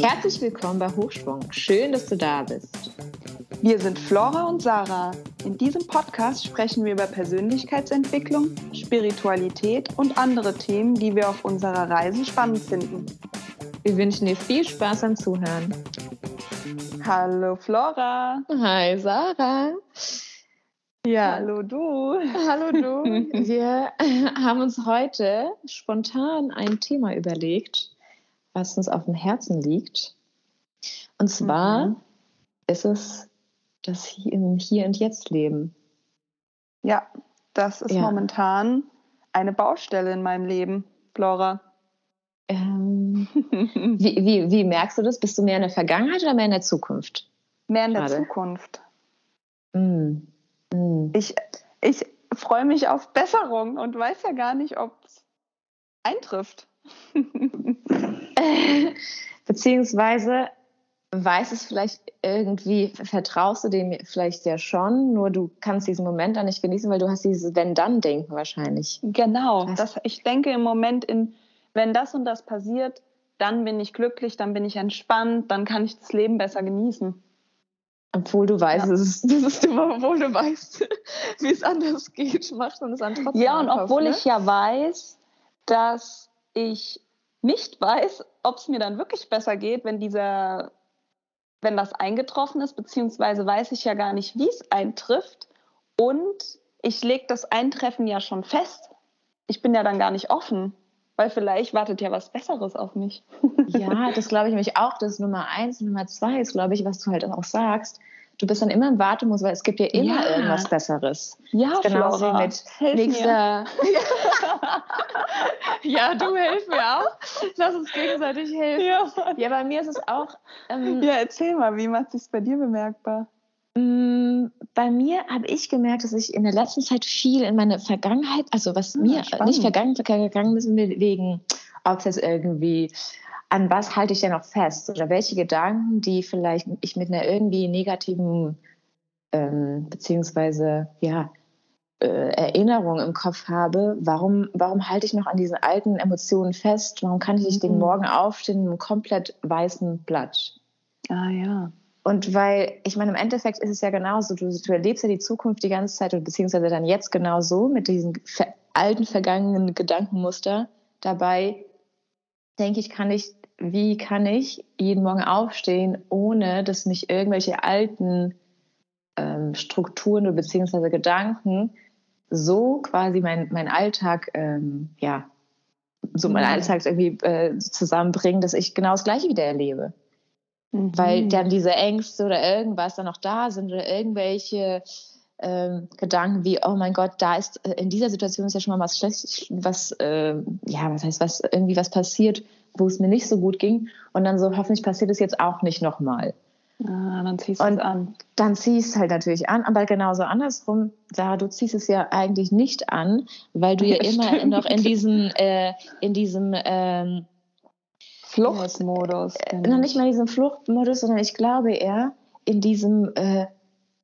Herzlich willkommen bei Hochschwung. Schön, dass du da bist. Wir sind Flora und Sarah. In diesem Podcast sprechen wir über Persönlichkeitsentwicklung, Spiritualität und andere Themen, die wir auf unserer Reise spannend finden. Wir wünschen dir viel Spaß beim Zuhören. Hallo Flora. Hi Sarah. Ja. Hallo du. Hallo du. Wir haben uns heute spontan ein Thema überlegt, was uns auf dem Herzen liegt. Und zwar mhm. ist es das Hier, Hier und Jetzt Leben. Ja, das ist ja. momentan eine Baustelle in meinem Leben, Flora. Ähm, wie, wie, wie, merkst du das? Bist du mehr in der Vergangenheit oder mehr in der Zukunft? Mehr in der Gerade? Zukunft. Mm. Mm. Ich, ich freue mich auf Besserung und weiß ja gar nicht, ob es eintrifft. Beziehungsweise weiß es vielleicht irgendwie, vertraust du dem vielleicht ja schon, nur du kannst diesen Moment dann nicht genießen, weil du hast dieses Wenn-Dann-Denken wahrscheinlich. Genau, das, ich denke im Moment in wenn das und das passiert, dann bin ich glücklich, dann bin ich entspannt, dann kann ich das Leben besser genießen. Obwohl du weißt, ja. es ist, das ist immer, obwohl du weißt, wie es anders geht, macht man es dann trotzdem. Ja, und obwohl ne? ich ja weiß, dass ich nicht weiß, ob es mir dann wirklich besser geht, wenn dieser, wenn das eingetroffen ist, beziehungsweise weiß ich ja gar nicht, wie es eintrifft. Und ich lege das Eintreffen ja schon fest. Ich bin ja dann gar nicht offen weil vielleicht wartet ja was Besseres auf mich. ja, das glaube ich nämlich auch. Das ist Nummer eins. Nummer zwei ist, glaube ich, was du halt auch sagst. Du bist dann immer im Wartemodus, weil es gibt ja immer ja. irgendwas Besseres. Ja, genauso Flora. mit Hilf nächster. ja, du hilfst mir auch. Lass uns gegenseitig helfen. Ja, ja bei mir ist es auch. Ähm, ja, erzähl mal, wie macht es bei dir bemerkbar? Mm, bei mir habe ich gemerkt, dass ich in der letzten Zeit viel in meine Vergangenheit, also was ah, mir spannend. nicht vergangen, gegangen ist, wegen, ob jetzt irgendwie, an was halte ich denn noch fest oder welche Gedanken, die vielleicht ich mit einer irgendwie negativen, ähm, beziehungsweise, ja, äh, Erinnerung im Kopf habe, warum, warum halte ich noch an diesen alten Emotionen fest? Warum kann ich nicht mhm. den Morgen aufstehen mit einem komplett weißen Blatt? Ah ja. Und weil, ich meine, im Endeffekt ist es ja genauso, du, du erlebst ja die Zukunft die ganze Zeit, beziehungsweise dann jetzt genauso mit diesen ver alten, vergangenen Gedankenmuster. Dabei denke ich, kann ich, wie kann ich jeden Morgen aufstehen, ohne dass mich irgendwelche alten ähm, Strukturen oder beziehungsweise Gedanken so quasi mein, mein Alltag, ähm, ja, so mein mhm. Alltag irgendwie äh, zusammenbringen, dass ich genau das Gleiche wieder erlebe. Mhm. Weil dann diese Ängste oder irgendwas dann noch da sind oder irgendwelche ähm, Gedanken wie, oh mein Gott, da ist äh, in dieser Situation ist ja schon mal was schlecht, was, äh, ja, was heißt, was, irgendwie was passiert, wo es mir nicht so gut ging. Und dann so, hoffentlich passiert es jetzt auch nicht nochmal. Ah, dann ziehst du es an. Dann ziehst du halt natürlich an, aber genauso andersrum, Sarah, du ziehst es ja eigentlich nicht an, weil du ja, ja immer stimmt. noch in diesem, äh, in diesem ähm, Fluchtmodus. Äh, noch nicht mal in diesem Fluchtmodus, sondern ich glaube eher in diesem, äh,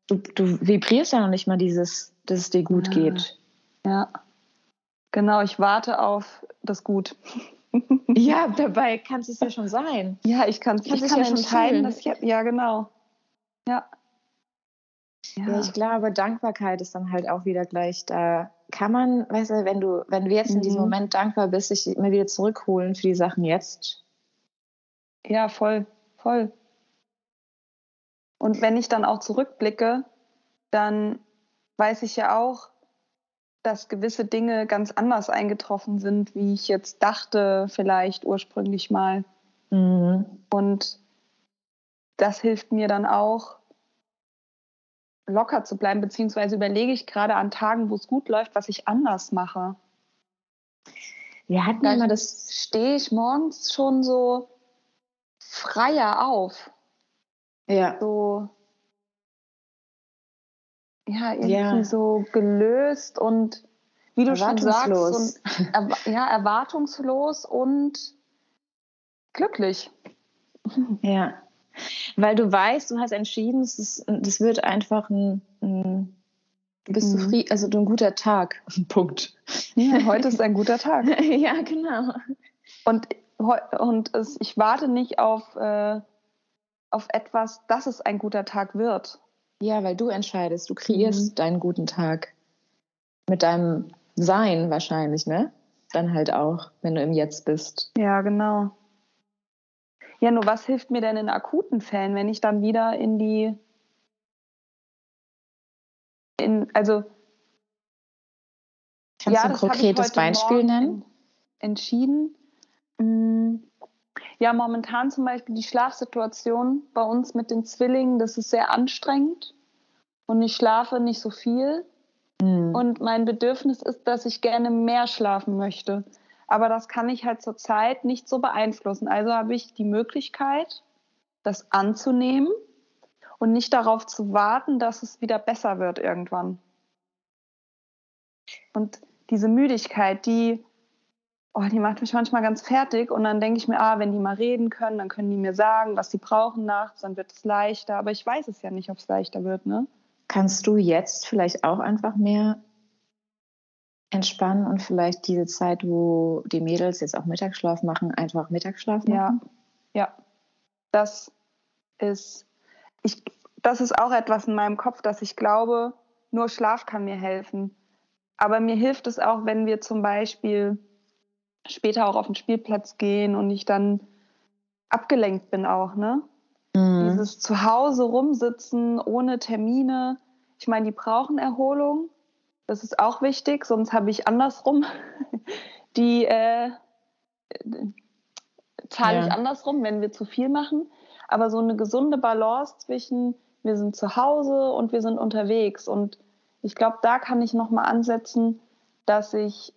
du, du vibrierst ja noch nicht mal dieses, dass es dir gut ja. geht. Ja. Genau, ich warte auf das Gut. ja, dabei kann es ja schon sein. Ja, ich, kann, ich kann ja entscheiden, dass ich, ja, genau. Ja. ja. Ja, ich glaube, Dankbarkeit ist dann halt auch wieder gleich da. Kann man, weißt du, wenn du, wenn du jetzt in diesem mhm. Moment dankbar bist, dich immer wieder zurückholen für die Sachen jetzt, ja, voll, voll. Und wenn ich dann auch zurückblicke, dann weiß ich ja auch, dass gewisse Dinge ganz anders eingetroffen sind, wie ich jetzt dachte, vielleicht ursprünglich mal. Mhm. Und das hilft mir dann auch, locker zu bleiben, beziehungsweise überlege ich gerade an Tagen, wo es gut läuft, was ich anders mache. Wir hatten immer das. Stehe ich morgens schon so freier auf. Ja. So, ja, irgendwie ja. so gelöst und wie du schon sagst, so, ja, erwartungslos und glücklich. Ja, weil du weißt, du hast entschieden, das, ist, das wird einfach ein, ein Du bist mhm. zufrieden, also ein guter Tag. Punkt. Ja, heute ist ein guter Tag. ja, genau. Und, und es, ich warte nicht auf, äh, auf etwas, dass es ein guter Tag wird. Ja, weil du entscheidest, du kreierst mhm. deinen guten Tag. Mit deinem Sein wahrscheinlich, ne? Dann halt auch, wenn du im Jetzt bist. Ja, genau. Ja, nur was hilft mir denn in akuten Fällen, wenn ich dann wieder in die, in, also Kannst ja, du ein konkretes Beispiel nennen? Entschieden. Mm, ja, momentan zum Beispiel die Schlafsituation bei uns mit den Zwillingen, das ist sehr anstrengend und ich schlafe nicht so viel. Mhm. Und mein Bedürfnis ist, dass ich gerne mehr schlafen möchte. Aber das kann ich halt zurzeit nicht so beeinflussen. Also habe ich die Möglichkeit, das anzunehmen und nicht darauf zu warten, dass es wieder besser wird irgendwann. Und diese Müdigkeit, die, oh, die macht mich manchmal ganz fertig. Und dann denke ich mir, ah, wenn die mal reden können, dann können die mir sagen, was sie brauchen nachts, dann wird es leichter. Aber ich weiß es ja nicht, ob es leichter wird, ne? Kannst du jetzt vielleicht auch einfach mehr entspannen und vielleicht diese Zeit, wo die Mädels jetzt auch Mittagsschlaf machen, einfach Mittagsschlaf machen? Ja, ja. Das ist, ich, das ist auch etwas in meinem Kopf, dass ich glaube, nur Schlaf kann mir helfen. Aber mir hilft es auch, wenn wir zum Beispiel später auch auf den Spielplatz gehen und ich dann abgelenkt bin auch, ne? Mhm. Dieses Zuhause rumsitzen ohne Termine. Ich meine, die brauchen Erholung. Das ist auch wichtig, sonst habe ich andersrum die äh, zahle ja. ich andersrum, wenn wir zu viel machen. Aber so eine gesunde Balance zwischen wir sind zu Hause und wir sind unterwegs. Und ich glaube, da kann ich nochmal ansetzen, dass ich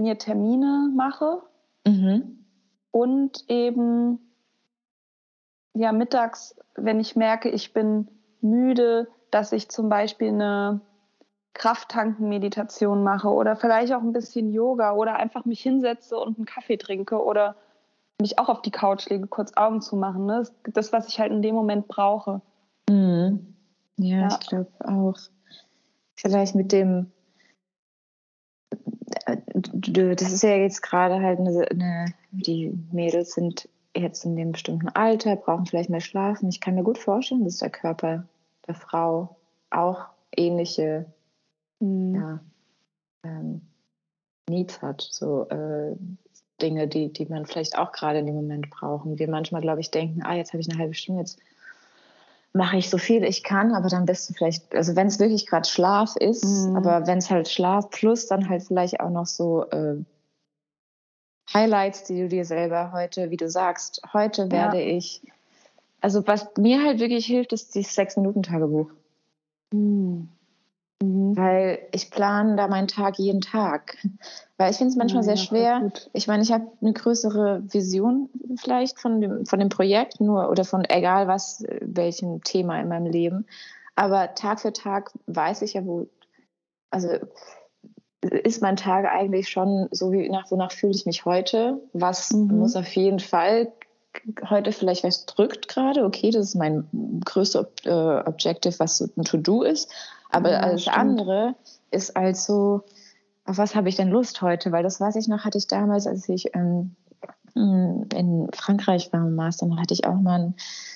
mir Termine mache mhm. und eben ja mittags, wenn ich merke, ich bin müde, dass ich zum Beispiel eine Krafttanken-Meditation mache oder vielleicht auch ein bisschen Yoga oder einfach mich hinsetze und einen Kaffee trinke oder mich auch auf die Couch lege, kurz Augen zu machen. Ne? Das, was ich halt in dem Moment brauche. Mhm. Ja, ja, ich glaube auch. Vielleicht mit dem, das ist ja jetzt gerade halt eine, eine, die Mädels sind jetzt in dem bestimmten Alter, brauchen vielleicht mehr Schlafen. Ich kann mir gut vorstellen, dass der Körper der Frau auch ähnliche mhm. ja, ähm, Needs hat, so äh, Dinge, die, die man vielleicht auch gerade in dem Moment brauchen. Wir manchmal, glaube ich, denken, ah, jetzt habe ich eine halbe Stunde, jetzt mache ich so viel ich kann, aber dann bist du vielleicht, also wenn es wirklich gerade Schlaf ist, mhm. aber wenn es halt Schlaf plus dann halt vielleicht auch noch so äh, Highlights, die du dir selber heute, wie du sagst, heute werde ja. ich, also was mir halt wirklich hilft, ist dieses Sechs-Minuten-Tagebuch. Mhm. Mhm. Weil ich plane da meinen Tag jeden Tag. Weil ich finde es manchmal ja, sehr schwer. Ich meine, ich habe eine größere Vision vielleicht von dem, von dem Projekt, nur oder von egal was, welchem Thema in meinem Leben. Aber Tag für Tag weiß ich ja, wo, also ist mein Tag eigentlich schon so wie nach, wonach fühle ich mich heute? Was mhm. muss auf jeden Fall heute vielleicht was drückt gerade? Okay, das ist mein größter äh, Objective, was so ein To-Do ist. Aber ja, alles stimmt. andere ist also, auf was habe ich denn Lust heute? Weil das weiß ich noch, hatte ich damals, als ich ähm, in Frankreich war im Master, hatte ich auch mal ein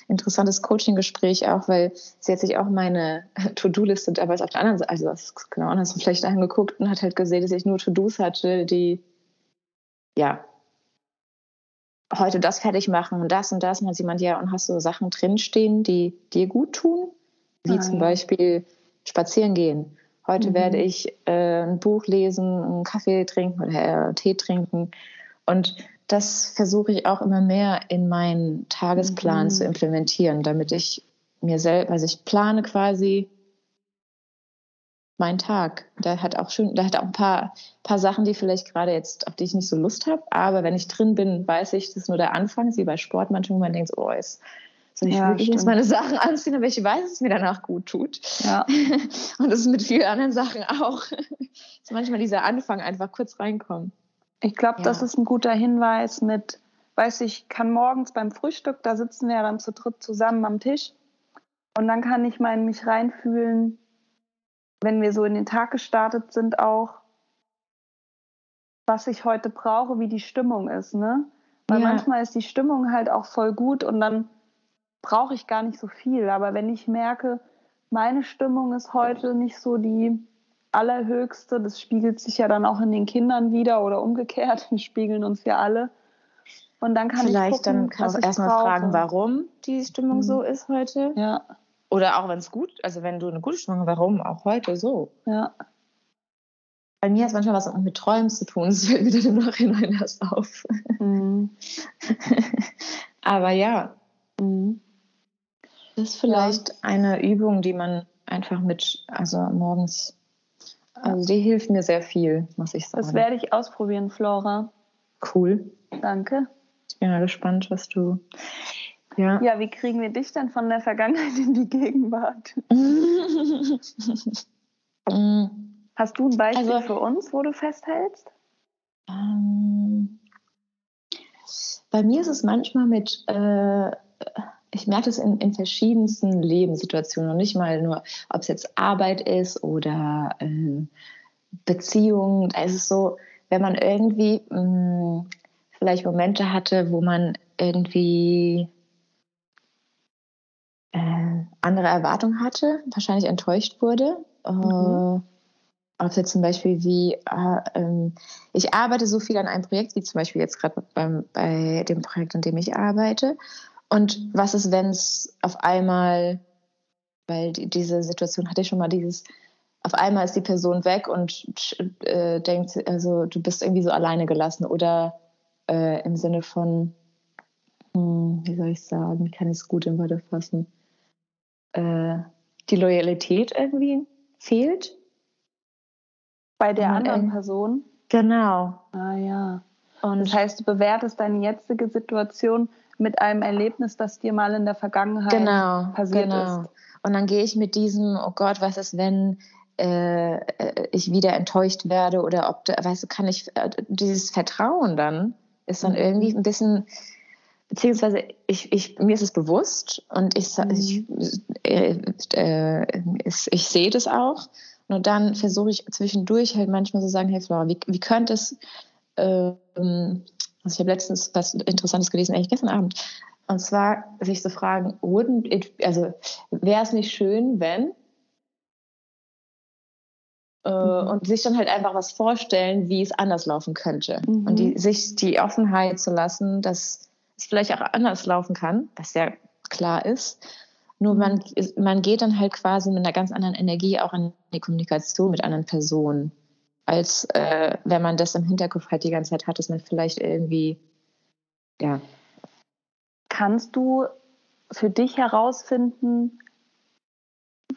interessantes Coaching-Gespräch, auch weil sie hat sich auch meine To-Do-Liste damals auf der anderen Seite, also das genau anders vielleicht angeguckt und hat halt gesehen, dass ich nur To-Dos hatte, die ja heute das fertig machen und das und das. Und dann hat jemand, ja, und hast du Sachen drinstehen, die dir gut tun? Wie ah, zum. Beispiel spazieren gehen. Heute mhm. werde ich äh, ein Buch lesen, einen Kaffee trinken oder äh, Tee trinken. Und das versuche ich auch immer mehr in meinen Tagesplan mhm. zu implementieren, damit ich mir selbst, also ich plane quasi meinen Tag. Da hat auch schön, da hat auch ein paar, paar Sachen, die vielleicht gerade jetzt, auf die ich nicht so Lust habe. Aber wenn ich drin bin, weiß ich, das ist nur der Anfang, wie bei Sport manchmal, man denkt, oh, ist ich ja, wirklich jetzt meine Sachen anziehen, aber ich weiß, dass es mir danach gut tut. Ja. Und das ist mit vielen anderen Sachen auch. Dass manchmal dieser Anfang einfach kurz reinkommt. Ich glaube, ja. das ist ein guter Hinweis mit, weiß ich, kann morgens beim Frühstück, da sitzen wir ja dann zu dritt zusammen am Tisch. Und dann kann ich mal in mich reinfühlen, wenn wir so in den Tag gestartet sind, auch, was ich heute brauche, wie die Stimmung ist, ne? Weil ja. manchmal ist die Stimmung halt auch voll gut und dann brauche ich gar nicht so viel. Aber wenn ich merke, meine Stimmung ist heute nicht so die allerhöchste, das spiegelt sich ja dann auch in den Kindern wieder oder umgekehrt, wir spiegeln uns ja alle. Und dann kann Vielleicht ich gucken, dann kann auch erstmal fragen, warum die Stimmung mhm. so ist heute. Ja. Oder auch wenn es gut, also wenn du eine gute Stimmung hast, warum auch heute so? Ja. Bei mir hat es manchmal was mit Träumen zu tun, das fällt mir dann im Nachhinein erst auf. Mhm. Aber ja, mhm. Das ist vielleicht ja. eine Übung, die man einfach mit, also morgens, also die hilft mir sehr viel, muss ich sagen. Das werde ich ausprobieren, Flora. Cool. Danke. Ich bin ja gespannt, was du. Ja. ja, wie kriegen wir dich denn von der Vergangenheit in die Gegenwart? Hast du ein Beispiel also, für uns, wo du festhältst? Ähm, bei mir ist es manchmal mit, äh, ich merke es in, in, verschiedensten Lebenssituationen und nicht mal nur, ob es jetzt Arbeit ist oder äh, Beziehungen. Da ist es so, wenn man irgendwie mh, mm, vielleicht Momente hatte, wo man irgendwie äh, andere Erwartungen hatte, wahrscheinlich enttäuscht wurde. Mhm. Äh, ob jetzt zum Beispiel wie, äh, ähm, ich arbeite so viel an einem Projekt, wie zum Beispiel jetzt gerade bei dem Projekt, an dem ich arbeite. Und was ist, wenn es auf einmal, weil die, diese Situation hatte ich schon mal, dieses, auf einmal ist die Person weg und äh, denkt, also du bist irgendwie so alleine gelassen oder äh, im Sinne von, hm, wie soll ich sagen, ich kann es gut in Worte fassen, äh, die Loyalität irgendwie fehlt bei der anderen Person? Genau. Ah ja. Und das heißt, du bewertest deine jetzige Situation mit einem Erlebnis, das dir mal in der Vergangenheit genau, passiert genau. ist. Und dann gehe ich mit diesem, oh Gott, was ist, wenn äh, ich wieder enttäuscht werde oder ob, weißt du, kann ich, äh, dieses Vertrauen dann ist dann mhm. irgendwie ein bisschen, beziehungsweise ich, ich, mir ist es bewusst und ich, mhm. ich, äh, äh, ich, ich sehe das auch und dann versuche ich zwischendurch halt manchmal zu so sagen, hey Flora, wie, wie könnte es, ähm, also ich habe letztens was Interessantes gelesen, eigentlich gestern Abend, und zwar sich zu fragen, wouldn't it, also wäre es nicht schön, wenn äh, mhm. und sich dann halt einfach was vorstellen, wie es anders laufen könnte. Mhm. Und die, sich die Offenheit zu lassen, dass es vielleicht auch anders laufen kann, was ja klar ist, nur man, mhm. man geht dann halt quasi mit einer ganz anderen Energie auch in die Kommunikation mit anderen Personen, als äh, wenn man das im Hinterkopf halt die ganze Zeit hat, dass man vielleicht irgendwie, ja. Kannst du für dich herausfinden,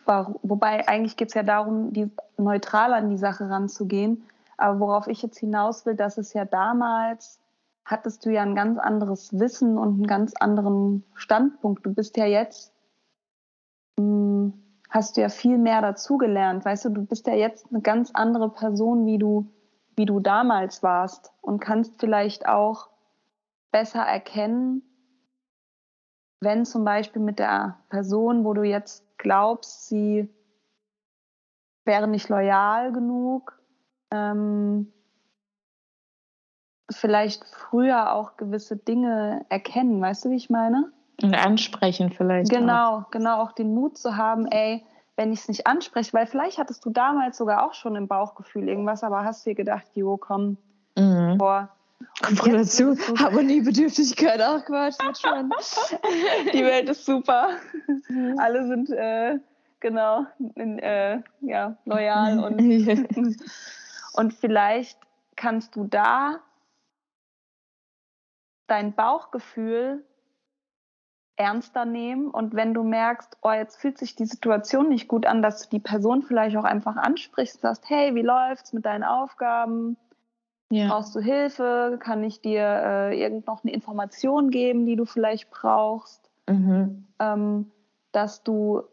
wobei eigentlich geht es ja darum, die, neutral an die Sache ranzugehen, aber worauf ich jetzt hinaus will, dass es ja damals hattest du ja ein ganz anderes Wissen und einen ganz anderen Standpunkt. Du bist ja jetzt hm, hast du ja viel mehr dazugelernt. Weißt du, du bist ja jetzt eine ganz andere Person, wie du, wie du damals warst und kannst vielleicht auch besser erkennen, wenn zum Beispiel mit der Person, wo du jetzt glaubst, sie wäre nicht loyal genug, ähm, vielleicht früher auch gewisse Dinge erkennen. Weißt du, wie ich meine? Und ansprechen vielleicht. Genau, auch. genau, auch den Mut zu haben, ey, wenn ich es nicht anspreche, weil vielleicht hattest du damals sogar auch schon im Bauchgefühl irgendwas, aber hast dir gedacht, jo, komm, mhm. boah. dazu, Harmoniebedürftigkeit, ach Quatsch, schon. Die Welt ist super. Mhm. Alle sind, äh, genau, in, äh, ja, loyal und, und vielleicht kannst du da dein Bauchgefühl ernster nehmen und wenn du merkst, oh, jetzt fühlt sich die Situation nicht gut an, dass du die Person vielleicht auch einfach ansprichst und sagst, hey, wie läuft's mit deinen Aufgaben? Ja. Brauchst du Hilfe? Kann ich dir äh, irgend noch eine Information geben, die du vielleicht brauchst? Mhm. Ähm, dass du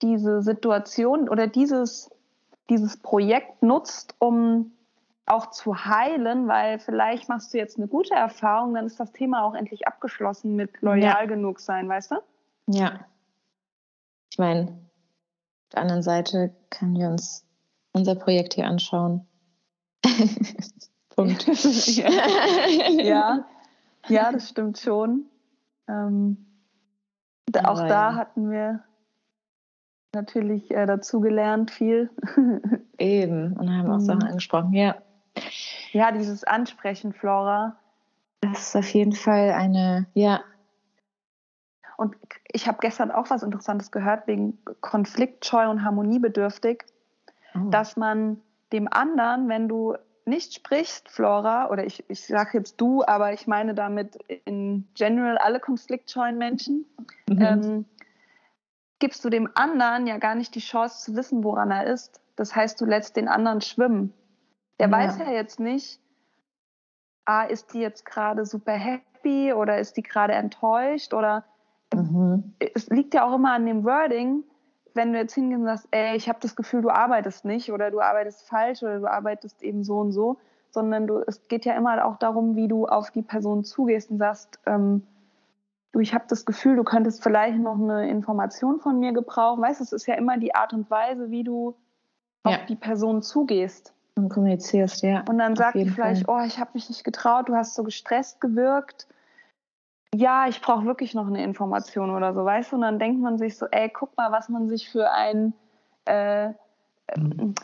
diese Situation oder dieses, dieses Projekt nutzt, um auch zu heilen, weil vielleicht machst du jetzt eine gute Erfahrung, dann ist das Thema auch endlich abgeschlossen mit loyal ja. genug sein, weißt du? Ja. Ich meine, der anderen Seite können wir uns unser Projekt hier anschauen. Punkt. ja. ja, das stimmt schon. Ähm, da, auch ja. da hatten wir natürlich äh, dazugelernt viel. Eben, und haben auch mhm. Sachen angesprochen, ja. Ja, dieses Ansprechen, Flora. Das ist auf jeden Fall eine, ja. Und ich habe gestern auch was Interessantes gehört wegen konfliktscheu und harmoniebedürftig, oh. dass man dem anderen, wenn du nicht sprichst, Flora, oder ich, ich sage jetzt du, aber ich meine damit in general alle konfliktscheuen Menschen, mhm. ähm, gibst du dem anderen ja gar nicht die Chance zu wissen, woran er ist. Das heißt, du lässt den anderen schwimmen. Der ja. weiß ja jetzt nicht, ah, ist die jetzt gerade super happy oder ist die gerade enttäuscht oder mhm. es liegt ja auch immer an dem Wording, wenn du jetzt hingehst und sagst, ey, ich habe das Gefühl, du arbeitest nicht oder du arbeitest falsch oder du arbeitest eben so und so, sondern du, es geht ja immer auch darum, wie du auf die Person zugehst und sagst, ähm, du, ich habe das Gefühl, du könntest vielleicht noch eine Information von mir gebrauchen. Weißt du, es ist ja immer die Art und Weise, wie du ja. auf die Person zugehst. Und kommunizierst, ja. Und dann sagt die vielleicht, Fall. oh, ich habe mich nicht getraut, du hast so gestresst gewirkt ja, ich brauche wirklich noch eine Information oder so, weißt du? Und dann denkt man sich so, ey, guck mal, was man sich für ein äh,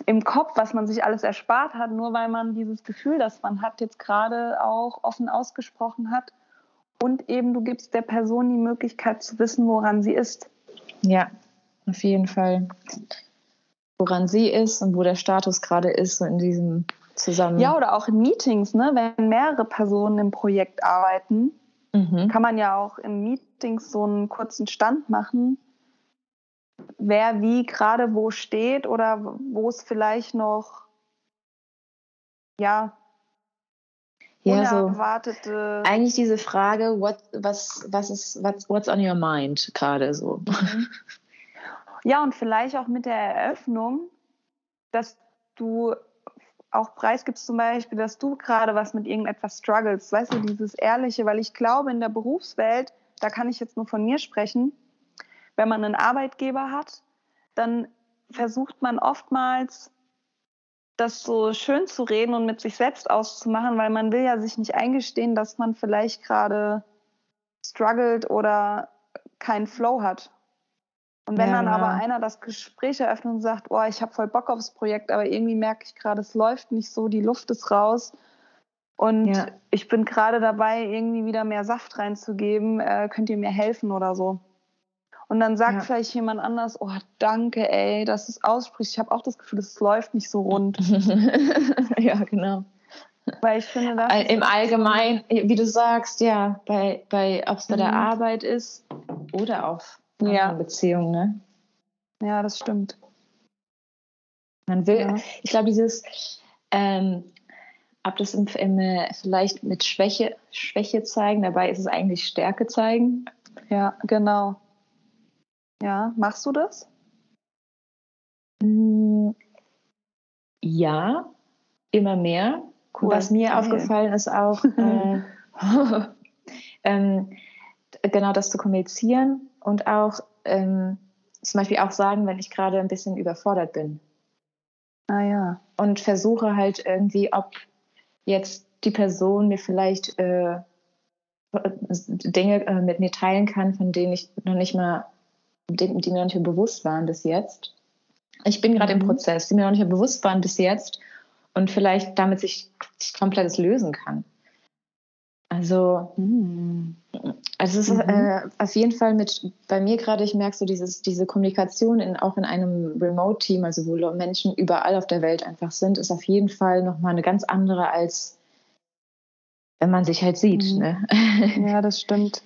im Kopf, was man sich alles erspart hat, nur weil man dieses Gefühl, das man hat, jetzt gerade auch offen ausgesprochen hat. Und eben du gibst der Person die Möglichkeit zu wissen, woran sie ist. Ja, auf jeden Fall. Woran sie ist und wo der Status gerade ist, so in diesem Zusammenhang. Ja, oder auch in Meetings, ne? wenn mehrere Personen im Projekt arbeiten Mhm. Kann man ja auch in Meetings so einen kurzen Stand machen, wer wie gerade wo steht oder wo es vielleicht noch, ja, ja, unerwartete. So, eigentlich diese Frage, what, was, was ist, what's, what's on your mind gerade so. Mhm. Ja, und vielleicht auch mit der Eröffnung, dass du auch preisgibst zum Beispiel, dass du gerade was mit irgendetwas struggles, weißt du, dieses Ehrliche, weil ich glaube, in der Berufswelt, da kann ich jetzt nur von mir sprechen, wenn man einen Arbeitgeber hat, dann versucht man oftmals, das so schön zu reden und mit sich selbst auszumachen, weil man will ja sich nicht eingestehen, dass man vielleicht gerade struggelt oder keinen Flow hat. Und wenn ja, dann aber einer das Gespräch eröffnet und sagt, oh, ich habe voll Bock aufs Projekt, aber irgendwie merke ich gerade, es läuft nicht so, die Luft ist raus und ja. ich bin gerade dabei, irgendwie wieder mehr Saft reinzugeben, äh, könnt ihr mir helfen oder so. Und dann sagt ja. vielleicht jemand anders, oh, danke, ey, dass du es aussprichst. Ich habe auch das Gefühl, es läuft nicht so rund. ja, genau. Weil ich finde, das im Allgemeinen, wie du sagst, ja, bei, bei ob es bei der mhm. Arbeit ist oder auf ja. Beziehung, ne? Ja, das stimmt. Man will, ja. ich glaube, dieses, ähm, ob das im, im, äh, vielleicht mit Schwäche, Schwäche zeigen, dabei ist es eigentlich Stärke zeigen. Ja, genau. Ja, machst du das? Mm, ja, immer mehr. Cool. Was mir okay. aufgefallen ist auch, äh, ähm, genau das zu kommunizieren und auch ähm, zum Beispiel auch sagen, wenn ich gerade ein bisschen überfordert bin. Ah ja. Und versuche halt irgendwie, ob jetzt die Person mir vielleicht äh, Dinge äh, mit mir teilen kann, von denen ich noch nicht mal, die, die mir noch nicht mehr bewusst waren bis jetzt. Ich bin gerade mhm. im Prozess, die mir noch nicht mehr bewusst waren bis jetzt und vielleicht damit sich, sich komplettes lösen kann. Also, hm. Also es ist mhm. äh, auf jeden Fall mit bei mir gerade, ich merke so dieses, diese Kommunikation in, auch in einem Remote-Team, also wo Menschen überall auf der Welt einfach sind, ist auf jeden Fall nochmal eine ganz andere als wenn man sich halt sieht. Mhm. Ne? Ja, das stimmt.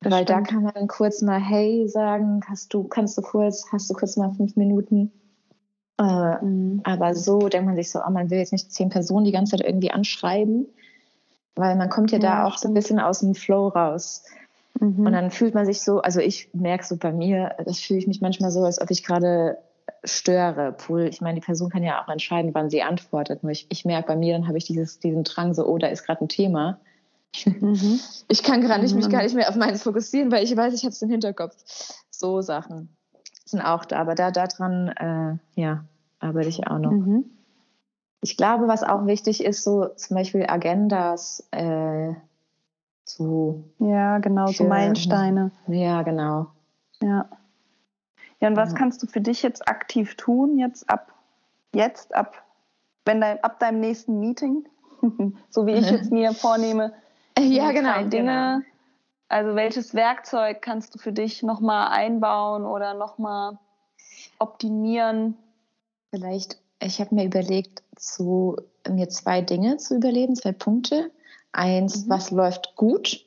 Das Weil stimmt. da kann man kurz mal Hey sagen, hast du, kannst du kurz, hast du kurz mal fünf Minuten? Äh, mhm. Aber so denkt man sich so, oh, man will jetzt nicht zehn Personen die ganze Zeit irgendwie anschreiben weil man kommt ja, ja da auch so ein bisschen aus dem Flow raus. Mhm. Und dann fühlt man sich so, also ich merke so bei mir, das fühle ich mich manchmal so, als ob ich gerade störe. Obwohl, ich meine, die Person kann ja auch entscheiden, wann sie antwortet. Nur ich, ich merke bei mir, dann habe ich dieses, diesen Drang so, oh, da ist gerade ein Thema. Mhm. Ich kann gerade nicht, mich gar nicht mehr auf meins fokussieren, weil ich weiß, ich habe es im Hinterkopf. So Sachen. sind auch da, aber da daran, äh, ja, arbeite ich auch noch. Mhm. Ich glaube, was auch wichtig ist, so zum Beispiel Agendas äh, zu. Ja, genau, so Meilensteine. Ja, genau. Ja. Ja, und was ja. kannst du für dich jetzt aktiv tun, jetzt ab, jetzt ab, wenn dein, ab deinem nächsten Meeting, so wie ich jetzt mir vornehme, ja, genau, Dinge, genau. also welches Werkzeug kannst du für dich nochmal einbauen oder nochmal optimieren? Vielleicht, ich habe mir überlegt, zu, mir zwei Dinge zu überleben, zwei Punkte. Eins, mhm. was läuft gut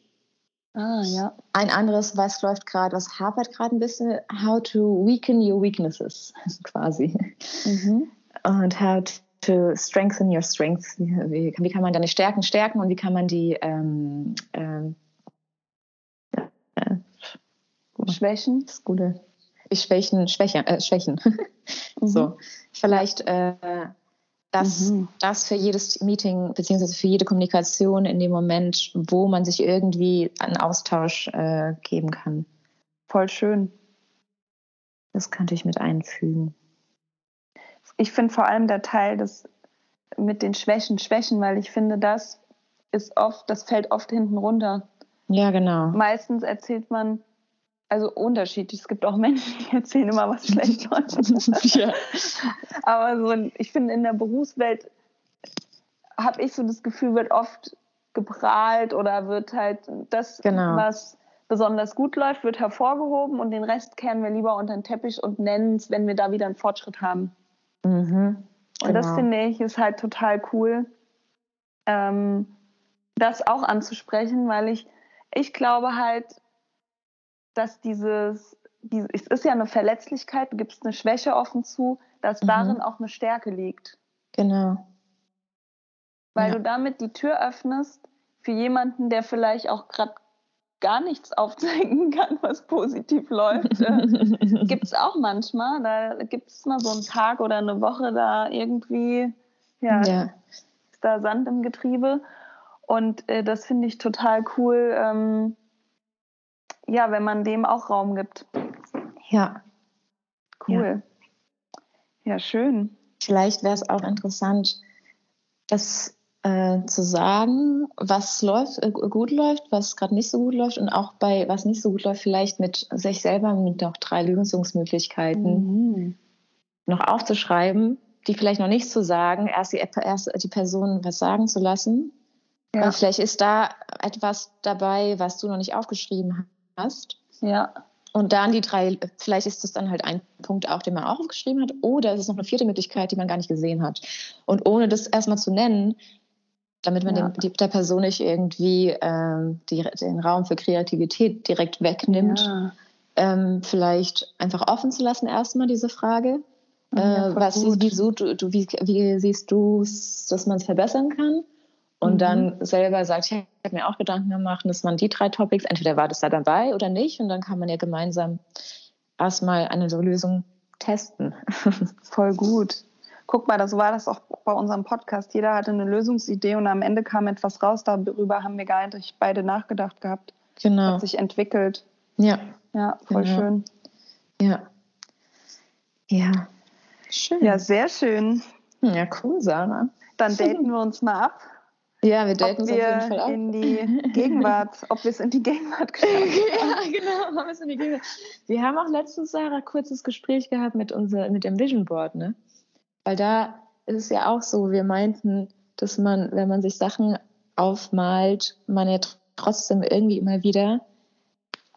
Ah, ja. Ein anderes, was läuft gerade, was hapert gerade ein bisschen, how to weaken your weaknesses, quasi. Mhm. Und how to strengthen your strengths. Wie, wie, kann man deine Stärken stärken und wie kann man die ähm, ähm, äh, Schwächen? Das Gute. Ich schwächen, schwächen, äh, schwächen. mhm. So, vielleicht äh, dass mhm. das für jedes Meeting beziehungsweise für jede Kommunikation in dem Moment, wo man sich irgendwie einen Austausch äh, geben kann. Voll schön. Das könnte ich mit einfügen. Ich finde vor allem der Teil des mit den Schwächen, Schwächen, weil ich finde, das ist oft, das fällt oft hinten runter. Ja, genau. Meistens erzählt man, also unterschiedlich. Es gibt auch Menschen, die erzählen immer, was schlecht läuft. ja. Aber so, ich finde, in der Berufswelt habe ich so das Gefühl, wird oft geprahlt oder wird halt das, genau. was besonders gut läuft, wird hervorgehoben und den Rest kehren wir lieber unter den Teppich und nennen es, wenn wir da wieder einen Fortschritt haben. Mhm, genau. Und das genau. finde ich ist halt total cool, ähm, das auch anzusprechen, weil ich, ich glaube halt, dass dieses, dieses, es ist ja eine Verletzlichkeit, du gibst eine Schwäche offen zu, dass mhm. darin auch eine Stärke liegt. Genau. Weil ja. du damit die Tür öffnest für jemanden, der vielleicht auch gerade gar nichts aufzeigen kann, was positiv läuft. Äh, gibt es auch manchmal. Da gibt es mal so einen Tag oder eine Woche, da irgendwie ja, ja. ist da Sand im Getriebe. Und äh, das finde ich total cool, ähm, ja, wenn man dem auch Raum gibt. Ja. Cool. Ja, ja schön. Vielleicht wäre es auch interessant, das äh, zu sagen, was läuft, äh, gut läuft, was gerade nicht so gut läuft und auch bei was nicht so gut läuft, vielleicht mit sich selber mit noch drei Lösungsmöglichkeiten mhm. noch aufzuschreiben, die vielleicht noch nicht zu sagen, erst die, erst die Person was sagen zu lassen. Ja. vielleicht ist da etwas dabei, was du noch nicht aufgeschrieben hast. Ja. Und dann die drei, vielleicht ist das dann halt ein Punkt auch, den man auch aufgeschrieben hat, oder es ist noch eine vierte Möglichkeit, die man gar nicht gesehen hat. Und ohne das erstmal zu nennen, damit man ja. dem, der Person nicht irgendwie ähm, die, den Raum für Kreativität direkt wegnimmt, ja. ähm, vielleicht einfach offen zu lassen, erstmal diese Frage. Ja, äh, was, wieso, du, du, wie, wie siehst du dass man es verbessern kann? Und mhm. dann selber sagt, ich habe mir auch Gedanken gemacht, dass man die drei Topics, entweder war das da dabei oder nicht, und dann kann man ja gemeinsam erstmal eine Lösung testen. Voll gut. Guck mal, so war das auch bei unserem Podcast. Jeder hatte eine Lösungsidee und am Ende kam etwas raus. Darüber haben wir gar nicht beide nachgedacht gehabt. Genau. Hat sich entwickelt. Ja. Ja, voll genau. schön. Ja. Ja. Schön. Ja, sehr schön. Ja, cool, Sarah. Dann daten wir uns mal ab. Ja, wir daten uns auf jeden Fall ab. in die Gegenwart, ob wir es in die Gegenwart geschafft haben. ja, genau, haben wir es in die Gegenwart. Wir haben auch letztens, Sarah, ein kurzes Gespräch gehabt mit, unser, mit dem Vision Board, ne? Weil da ist es ja auch so, wir meinten, dass man, wenn man sich Sachen aufmalt, man ja trotzdem irgendwie immer wieder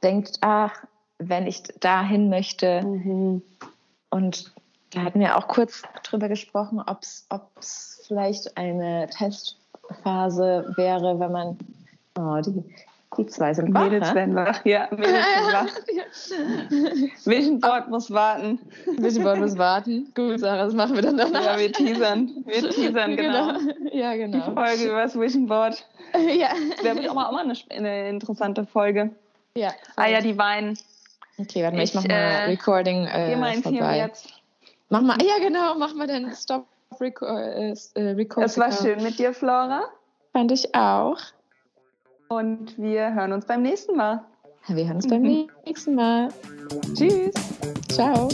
denkt, ach, wenn ich dahin möchte. Mhm. Und da hatten wir auch kurz drüber gesprochen, ob es vielleicht eine Test Phase wäre, wenn man, oh, die, die zwei sind wach. Mädels werden wach, ja, Mädels sind wach. Vision Board muss warten. Vision Board muss warten. Gut, Sarah, das machen wir dann danach. Ja, wir teasern. Wir teasern, genau. genau. Ja, genau. Die Folge über das Vision Board. Ja. Das wäre auch mal, auch mal eine, eine, interessante Folge. Ja. Ah ja, die weinen. Okay, warte mal, ich, ich mach mal äh, Recording äh, Geh mal ins vorbei. jetzt. Mach mal, ja genau, mach mal den Stop äh, äh, Record. Es war schön mit dir, Flora. Fand ich auch. Und wir hören uns beim nächsten Mal. Wir hören uns beim Mhm. nächsten Mal. Tschüss. Ciao.